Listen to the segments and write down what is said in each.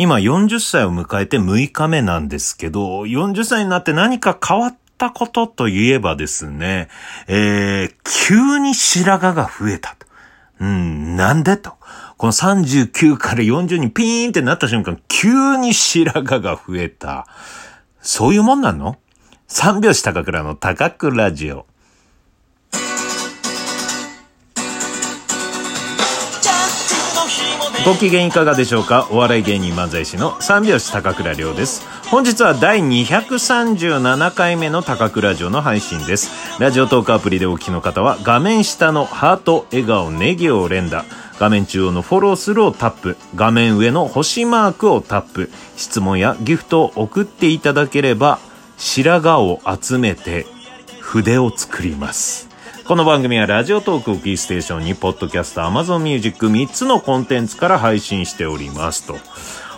今40歳を迎えて6日目なんですけど、40歳になって何か変わったことといえばですね、えー、急に白髪が増えたと。うん、なんでと。この39から40にピーンってなった瞬間、急に白髪が増えた。そういうもんなの？三拍子高倉の高倉ジオ。ご機嫌いかがでしょうか？お笑い芸人漫才師の三拍子高倉涼です。本日は第237回目の高倉城の配信です。ラジオトークアプリでお聞きの方は画面下のハート、笑顔、ネギを連打。画面中央のフォローするをタップ。画面上の星マークをタップ。質問やギフトを送っていただければ、白髪を集めて筆を作ります。この番組はラジオトークをキーステーションに、ポッドキャスト、アマゾンミュージック3つのコンテンツから配信しておりますと。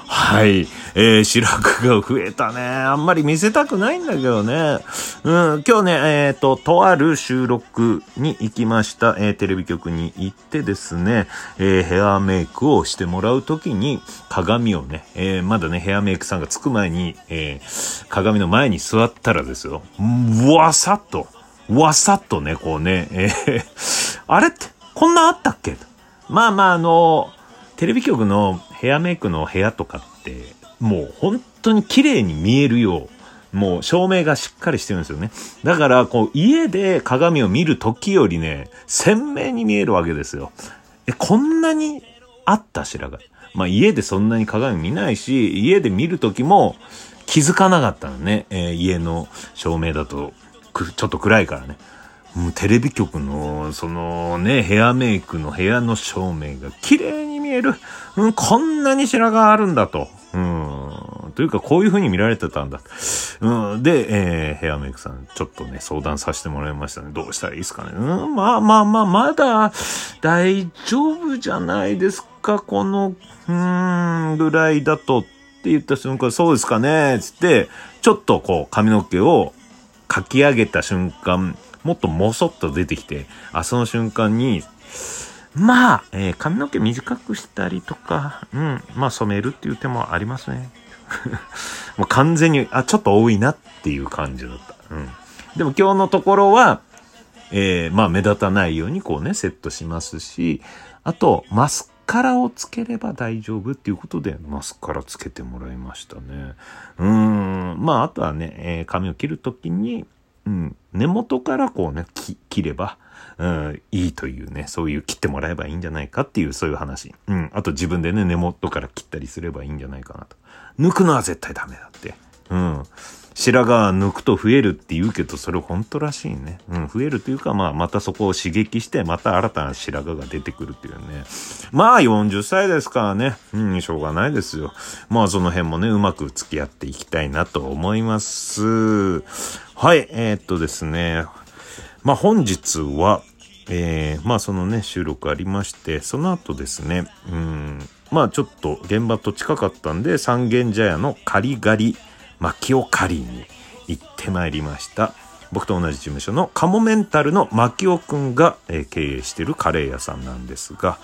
はい。えー、白髪が増えたね。あんまり見せたくないんだけどね。うん、今日ね、えっ、ー、と、とある収録に行きました。えー、テレビ局に行ってですね、えー、ヘアメイクをしてもらうときに、鏡をね、えー、まだね、ヘアメイクさんが着く前に、えー、鏡の前に座ったらですよ、うわさっと、わさっとね、こうね、えー、あれって、こんなあったっけ？まあまあ、あの、テレビ局のヘアメイクの部屋とかって、もう本当に綺麗に見えるよう、もう照明がしっかりしてるんですよね。だから、こう、家で鏡を見る時よりね、鮮明に見えるわけですよ。え、こんなにあった白髪？まあ家でそんなに鏡見ないし、家で見る時も気づかなかったのね。えー、家の照明だと、ちょっと暗いからね。もうテレビ局の、そのね、ヘアメイクの部屋の照明が綺麗に見える。うん、こんなに白髪あるんだと。うん。というか、こういう風に見られてたんだ。うん。で、えー、ヘアメイクさん、ちょっとね、相談させてもらいましたね。どうしたらいいですかね。うん、まあまあまあ、まだ、大丈夫じゃないですか、この、うん、ぐらいだと。って言った瞬間、そうですかね、つって、ちょっとこう、髪の毛をかき上げた瞬間、もっともそっと出てきて、あ、その瞬間に、まあ、えー、髪の毛短くしたりとか、うん、まあ染めるっていう手もありますね。もう完全に、あ、ちょっと多いなっていう感じだった。うん。でも今日のところは、えー、まあ目立たないようにこうね、セットしますし、あと、マスカラをつければ大丈夫っていうことで、マスカラつけてもらいましたね。うん。まあ、あとはね、えー、髪を切るときに、うん、根元からこうね、切れば、うん、いいというね、そういう切ってもらえばいいんじゃないかっていう、そういう話。うん。あと自分でね、根元から切ったりすればいいんじゃないかなと。抜くのは絶対ダメだって。うん。白髪抜くと増えるって言うけど、それ本当らしいね。うん、増えるというか、まあ、またそこを刺激して、また新たな白髪が出てくるっていうね。まあ、40歳ですからね。うん、しょうがないですよ。まあ、その辺もね、うまく付き合っていきたいなと思います。はい、えー、っとですね。まあ、本日は、えー、まあそのね、収録ありまして、その後ですね、うん、まあちょっと現場と近かったんで、三軒茶屋のカリガリ薪尾カリに行ってまいりました。僕と同じ事務所のカモメンタルの牧尾くんが、え、経営してるカレー屋さんなんですが、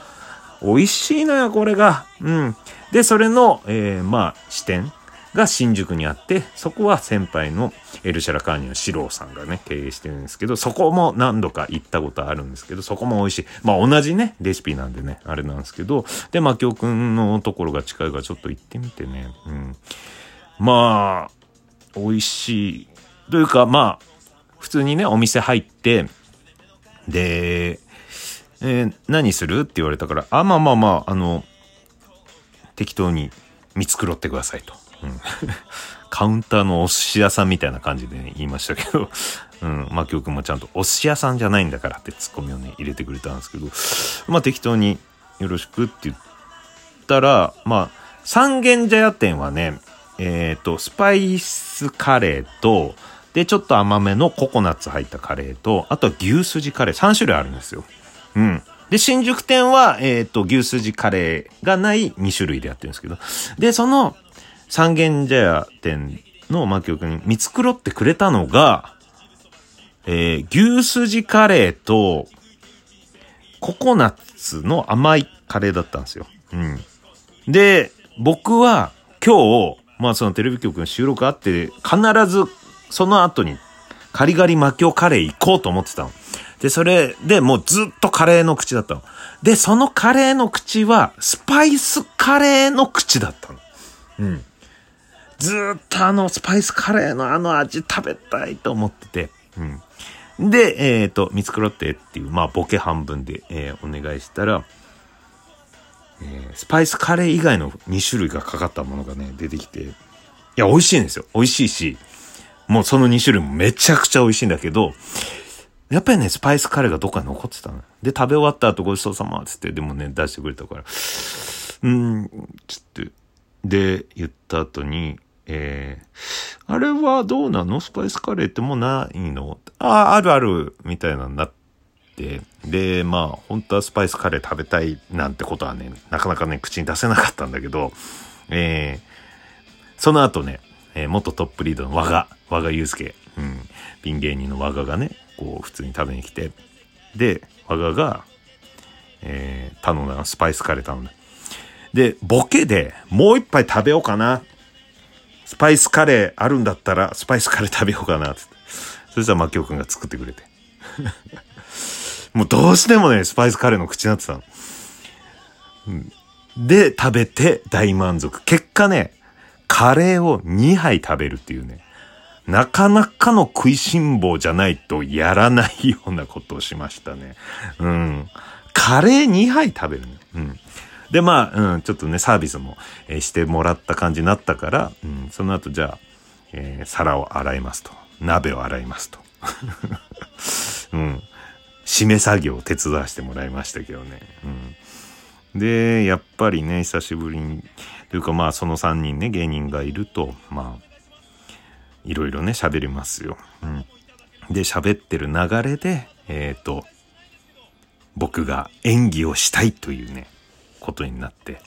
美味しいのよ、これが。うん。で、それの、えー、まあ、支店が新宿にあって、そこは先輩のエルシャラカーニの四郎さんがね、経営してるんですけど、そこも何度か行ったことあるんですけど、そこも美味しい。まあ同じね、レシピなんでね、あれなんですけど、で、マキオくんのところが近いからちょっと行ってみてね、うん。まあ、美味しい。というか、まあ、普通にね、お店入って、で、えー、何するって言われたから、あ、まあまあまあ、あの、適当に見繕ってくださいと。うん、カウンターのお寿司屋さんみたいな感じで、ね、言いましたけど、うん、まあ今日もちゃんとお寿司屋さんじゃないんだからってツッコミをね、入れてくれたんですけど、まあ適当によろしくって言ったら、まあ、三軒茶屋店はね、えっ、ー、と、スパイスカレーと、で、ちょっと甘めのココナッツ入ったカレーと、あとは牛すじカレー、3種類あるんですよ。うん。で、新宿店は、えっ、ー、と、牛すじカレーがない2種類でやってるんですけど、で、その、三軒茶屋店の牧尾くんに見繕ってくれたのが、えー、牛すじカレーと、ココナッツの甘いカレーだったんですよ。うん。で、僕は、今日、まあそのテレビ局の収録あって、必ずその後にカリガリマキオカレー行こうと思ってたの。で、それでもうずっとカレーの口だったの。で、そのカレーの口は、スパイスカレーの口だったの。うん。ずっとあの、スパイスカレーのあの味食べたいと思ってて。うん。で、えっ、ー、と、見繕ってっていう、まあ、ボケ半分で、えー、お願いしたら、えー、スパイスカレー以外の2種類がかかったものがね、出てきて、いや、美味しいんですよ。美味しいし、もうその2種類もめちゃくちゃ美味しいんだけど、やっぱりね、スパイスカレーがどっかに残ってたの。で、食べ終わった後ごちそうさまっつって、でもね、出してくれたから、うん、つって、で、言った後に、えー、あれはどうなの？スパイスカレーってもうないの？ああ、あるある、みたいなになって、で、まあ、本当はスパイスカレー食べたいなんてことはね、なかなかね、口に出せなかったんだけど、えー、その後ね、えー、元トップリードの和賀、和賀祐介、うん、ピン芸人の和賀がね、こう、普通に食べに来て、で、和賀が、えー、頼んだの、スパイスカレー頼んだ。で、ボケでもう一杯食べようかな。スパイスカレーあるんだったら、スパイスカレー食べようかな、って。そしたら、マキオくんが作ってくれて。もうどうしてもね、スパイスカレーの口になってたの。で、食べて大満足。結果ね、カレーを2杯食べるっていうね。なかなかの食いしん坊じゃないとやらないようなことをしましたね。うん。カレー2杯食べるね。うん。で、まあ、うん、ちょっとね、サービスも、え、してもらった感じになったから、うん、その後じゃあ、えー、皿を洗いますと。鍋を洗いますと。うん。締め作業を手伝わせてもらいましたけどね。うん。で、やっぱりね、久しぶりに、というかまあ、その3人ね、芸人がいると、まあ、いろいろね、喋りますよ。うん。で、喋ってる流れで、えっ、ー、と、僕が演技をしたいというね、ことになって、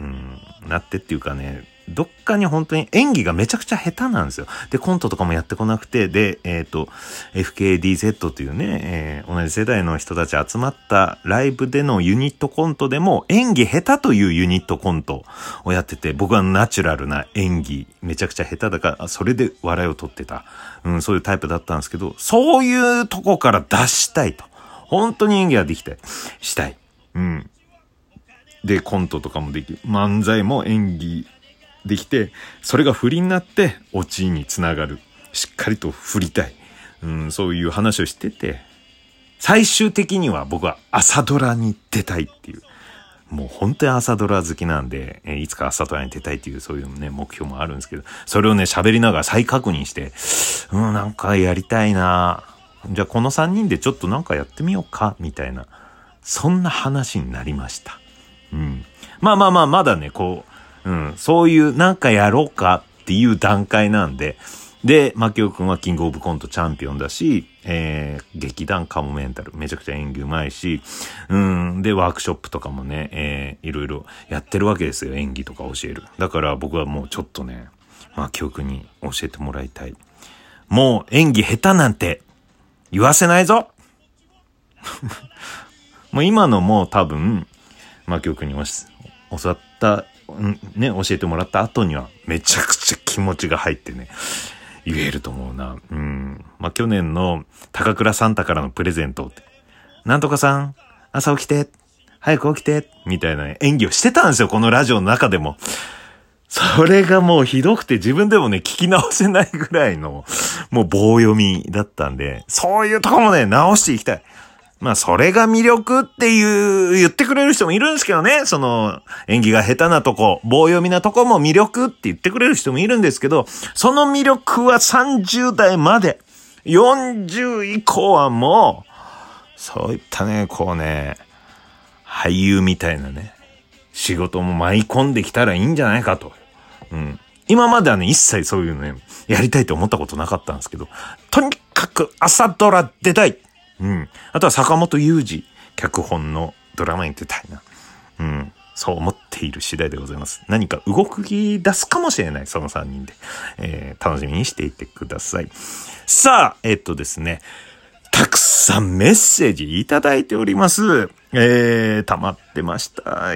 うん、なってっていうかね、どっかに本当に演技がめちゃくちゃ下手なんですよ。で、コントとかもやってこなくて、で、えっ、ー、と、FKDZ っていうね、えー、同じ世代の人たち集まったライブでのユニットコントでも演技下手というユニットコントをやってて、僕はナチュラルな演技、めちゃくちゃ下手だから、それで笑いを取ってた。うん、そういうタイプだったんですけど、そういうとこから出したいと。本当に演技ができたい。したい。うん。で、コントとかもできる。漫才も演技できて、それが振りになってオチにつながる。しっかりと振りたい。うん、そういう話をしてて、最終的には僕は朝ドラに出たいっていう。もう本当に朝ドラ好きなんで、えいつか朝ドラに出たいっていうそういうね、目標もあるんですけど、それをね、喋りながら再確認して、うん、なんかやりたいなじゃあこの3人でちょっとなんかやってみようか、みたいな、そんな話になりました。うん。まあまあまあ、まだね、こう、うん、そういうなんかやろうかっていう段階なんで、で、マキオくんはキングオブコントチャンピオンだし、えー、劇団カモメンタル、めちゃくちゃ演技うまいし、うん、で、ワークショップとかもね、えー、いろいろやってるわけですよ、演技とか教える。だから僕はもうちょっとね、マキオくんに教えてもらいたい。もう演技下手なんて言わせないぞ。もう今のも多分、まあ、に教わった、ね、教えてもらった後には、めちゃくちゃ気持ちが入ってね、言えると思うな。うん。まあ、去年の高倉サンタからのプレゼントって、なんとかさん、朝起きて、早く起きて、みたいな、ね、演技をしてたんですよ、このラジオの中でも。それがもうひどくて自分でもね、聞き直せないぐらいの、もう棒読みだったんで、そういうとこもね、直していきたい。まあ、それが魅力っていう、言ってくれる人もいるんですけどね。その、演技が下手なとこ、棒読みなとこも魅力って言ってくれる人もいるんですけど、その魅力は30代まで。40以降はもう、そういったね、こうね、俳優みたいなね、仕事も舞い込んできたらいいんじゃないかと。うん。今まではね、一切そういうのね、やりたいと思ったことなかったんですけど、とにかく朝ドラ出たいうん。あとは坂本雄二、脚本のドラマに出たいな。うん。そう思っている次第でございます。何か動き出すかもしれない、その3人で。えー、楽しみにしていてください。さあ、えっとですね。たくさんメッセージいただいております。えー、溜まってました。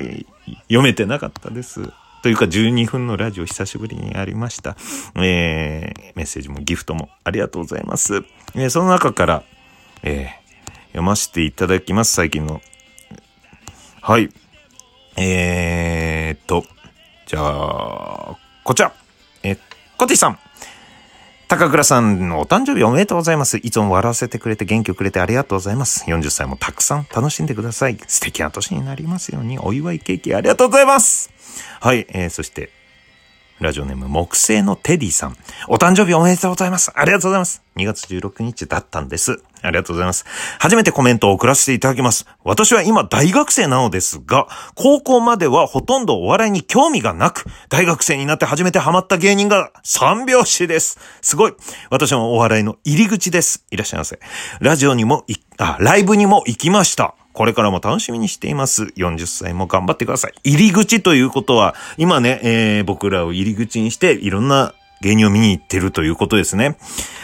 読めてなかったです。というか12分のラジオ久しぶりにありました。えー、メッセージもギフトもありがとうございます。えー、その中から、えー、読ませていただきます、最近の。はい。えーっと、じゃあ、こちら。え、コティさん。高倉さんのお誕生日おめでとうございます。いつも笑わせてくれて元気をくれてありがとうございます。40歳もたくさん楽しんでください。素敵な年になりますようにお祝いケーキありがとうございます。はい、えー、そして、ラジオネーム木星のテディさん。お誕生日おめでとうございます。ありがとうございます。2月16日だったんです。ありがとうございます。初めてコメントを送らせていただきます。私は今大学生なのですが、高校まではほとんどお笑いに興味がなく、大学生になって初めてハマった芸人が三拍子です。すごい。私もお笑いの入り口です。いらっしゃいませ。ラジオにも、あ、ライブにも行きました。これからも楽しみにしています。40歳も頑張ってください。入り口ということは、今ね、えー、僕らを入り口にして、いろんな芸人を見に行ってるということですね。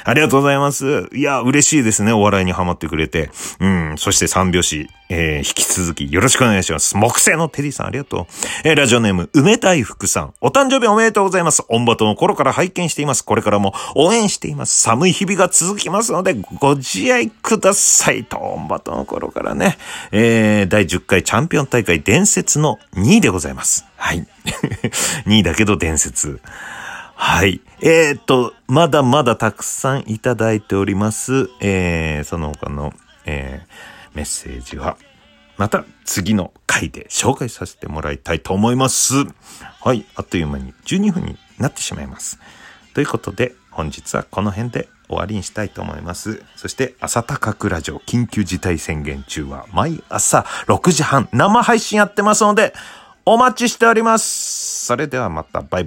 ありがとうございます。いや、嬉しいですね。お笑いにハマってくれて。うん。そして三拍子、えー、引き続きよろしくお願いします。木星のテディさんありがとう。えー、ラジオネーム、梅大福さん。お誕生日おめでとうございます。オンバトの頃から拝見しています。これからも応援しています。寒い日々が続きますので、ご自愛くださいと。オンバトの頃からね。えー、第10回チャンピオン大会伝説の2位でございます。はい。2位だけど伝説。はい。えー、っと、まだまだたくさんいただいております。えー、その他の、えー、メッセージは、また次の回で紹介させてもらいたいと思います。はい。あっという間に12分になってしまいます。ということで、本日はこの辺で終わりにしたいと思います。そして、朝高倉城緊急事態宣言中は毎朝6時半生配信やってますので、お待ちしております。それではまたバイバイ。